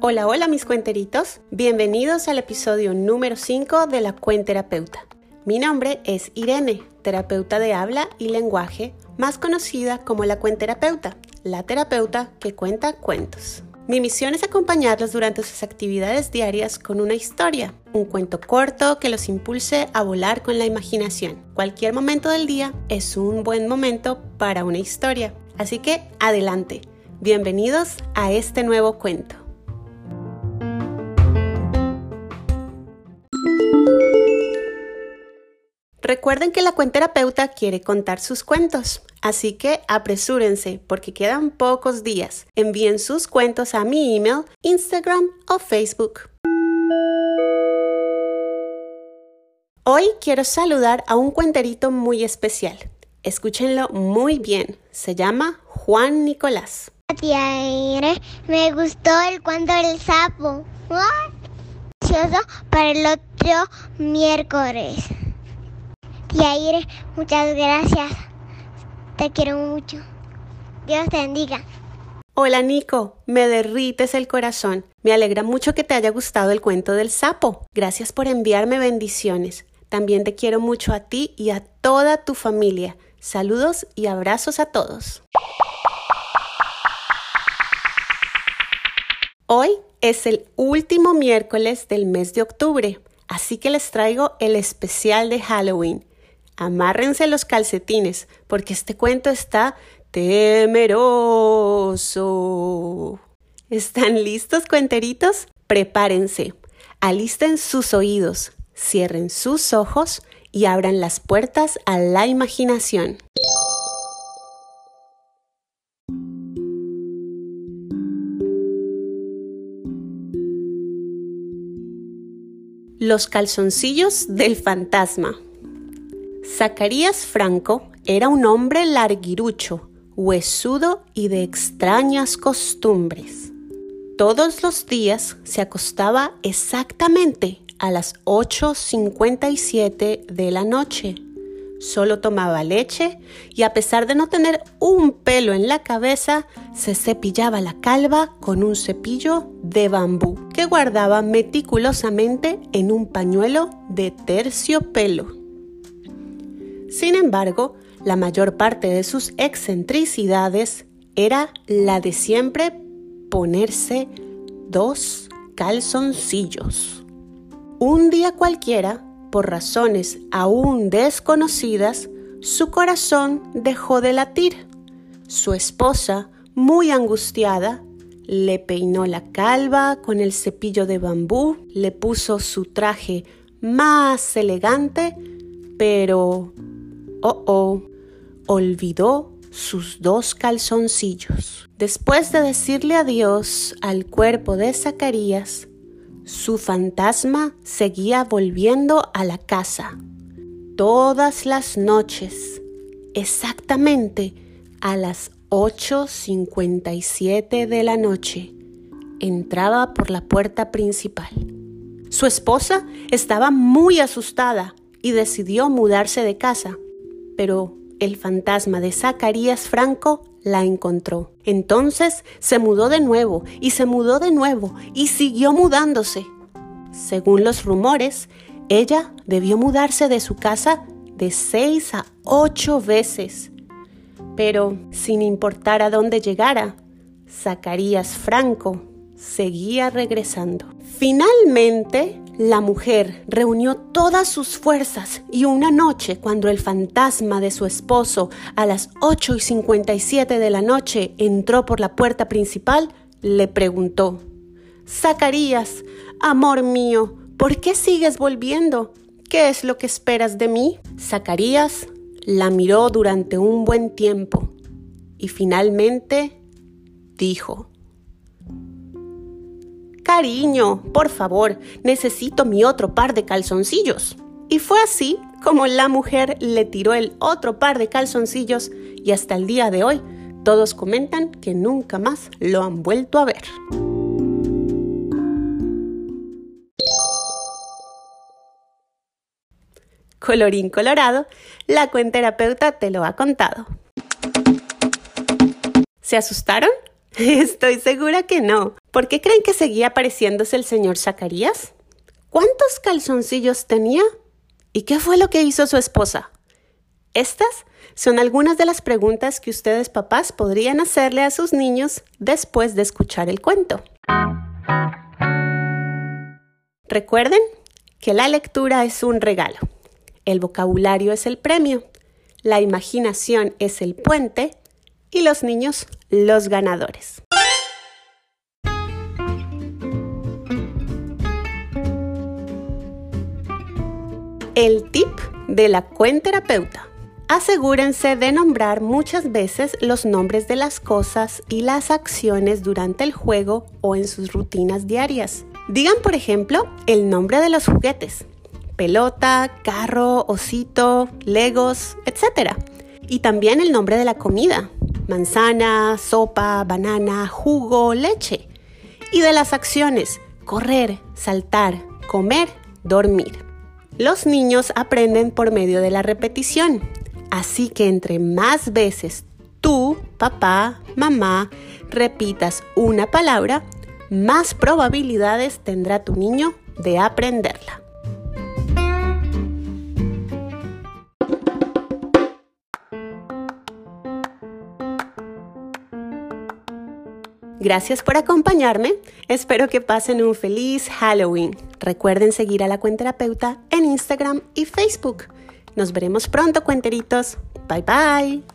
Hola, hola mis cuenteritos. Bienvenidos al episodio número 5 de La Cuenterapeuta. Mi nombre es Irene, terapeuta de habla y lenguaje, más conocida como la cuenterapeuta, la terapeuta que cuenta cuentos. Mi misión es acompañarlos durante sus actividades diarias con una historia, un cuento corto que los impulse a volar con la imaginación. Cualquier momento del día es un buen momento para una historia. Así que adelante, bienvenidos a este nuevo cuento. Recuerden que la cuenterapeuta quiere contar sus cuentos, así que apresúrense porque quedan pocos días. Envíen sus cuentos a mi email, Instagram o Facebook. Hoy quiero saludar a un cuenterito muy especial. Escúchenlo muy bien. Se llama Juan Nicolás. Me gustó el cuento del sapo. Para el otro miércoles. Yair, muchas gracias. Te quiero mucho. Dios te bendiga. Hola Nico, me derrites el corazón. Me alegra mucho que te haya gustado el cuento del sapo. Gracias por enviarme bendiciones. También te quiero mucho a ti y a toda tu familia. Saludos y abrazos a todos. Hoy es el último miércoles del mes de octubre, así que les traigo el especial de Halloween. Amárrense los calcetines, porque este cuento está temeroso. ¿Están listos, cuenteritos? Prepárense, alisten sus oídos, cierren sus ojos y abran las puertas a la imaginación. Los calzoncillos del fantasma. Zacarías Franco era un hombre larguirucho, huesudo y de extrañas costumbres. Todos los días se acostaba exactamente a las 8.57 de la noche. Solo tomaba leche y a pesar de no tener un pelo en la cabeza, se cepillaba la calva con un cepillo de bambú que guardaba meticulosamente en un pañuelo de terciopelo. Sin embargo, la mayor parte de sus excentricidades era la de siempre ponerse dos calzoncillos. Un día cualquiera, por razones aún desconocidas, su corazón dejó de latir. Su esposa, muy angustiada, le peinó la calva con el cepillo de bambú, le puso su traje más elegante, pero oh, oh, olvidó sus dos calzoncillos. Después de decirle adiós al cuerpo de Zacarías, su fantasma seguía volviendo a la casa. Todas las noches, exactamente a las 8.57 de la noche, entraba por la puerta principal. Su esposa estaba muy asustada y decidió mudarse de casa pero el fantasma de Zacarías Franco la encontró. Entonces se mudó de nuevo y se mudó de nuevo y siguió mudándose. Según los rumores, ella debió mudarse de su casa de seis a ocho veces. Pero sin importar a dónde llegara, Zacarías Franco seguía regresando. Finalmente, la mujer reunió todas sus fuerzas y una noche, cuando el fantasma de su esposo a las 8 y 57 de la noche entró por la puerta principal, le preguntó, Zacarías, amor mío, ¿por qué sigues volviendo? ¿Qué es lo que esperas de mí? Zacarías la miró durante un buen tiempo y finalmente dijo, Cariño, por favor, necesito mi otro par de calzoncillos. Y fue así como la mujer le tiró el otro par de calzoncillos y hasta el día de hoy todos comentan que nunca más lo han vuelto a ver. Colorín colorado, la cuenterapeuta te lo ha contado. ¿Se asustaron? Estoy segura que no. ¿Por qué creen que seguía apareciéndose el señor Zacarías? ¿Cuántos calzoncillos tenía? ¿Y qué fue lo que hizo su esposa? Estas son algunas de las preguntas que ustedes papás podrían hacerle a sus niños después de escuchar el cuento. Recuerden que la lectura es un regalo, el vocabulario es el premio, la imaginación es el puente y los niños los ganadores. El tip de la cuenterapeuta. Asegúrense de nombrar muchas veces los nombres de las cosas y las acciones durante el juego o en sus rutinas diarias. Digan, por ejemplo, el nombre de los juguetes. Pelota, carro, osito, legos, etc. Y también el nombre de la comida. Manzana, sopa, banana, jugo, leche. Y de las acciones. Correr, saltar, comer, dormir. Los niños aprenden por medio de la repetición. Así que entre más veces tú, papá, mamá, repitas una palabra, más probabilidades tendrá tu niño de aprenderla. Gracias por acompañarme. Espero que pasen un feliz Halloween. Recuerden seguir a la cuenterapeuta en Instagram y Facebook. Nos veremos pronto, cuenteritos. Bye bye.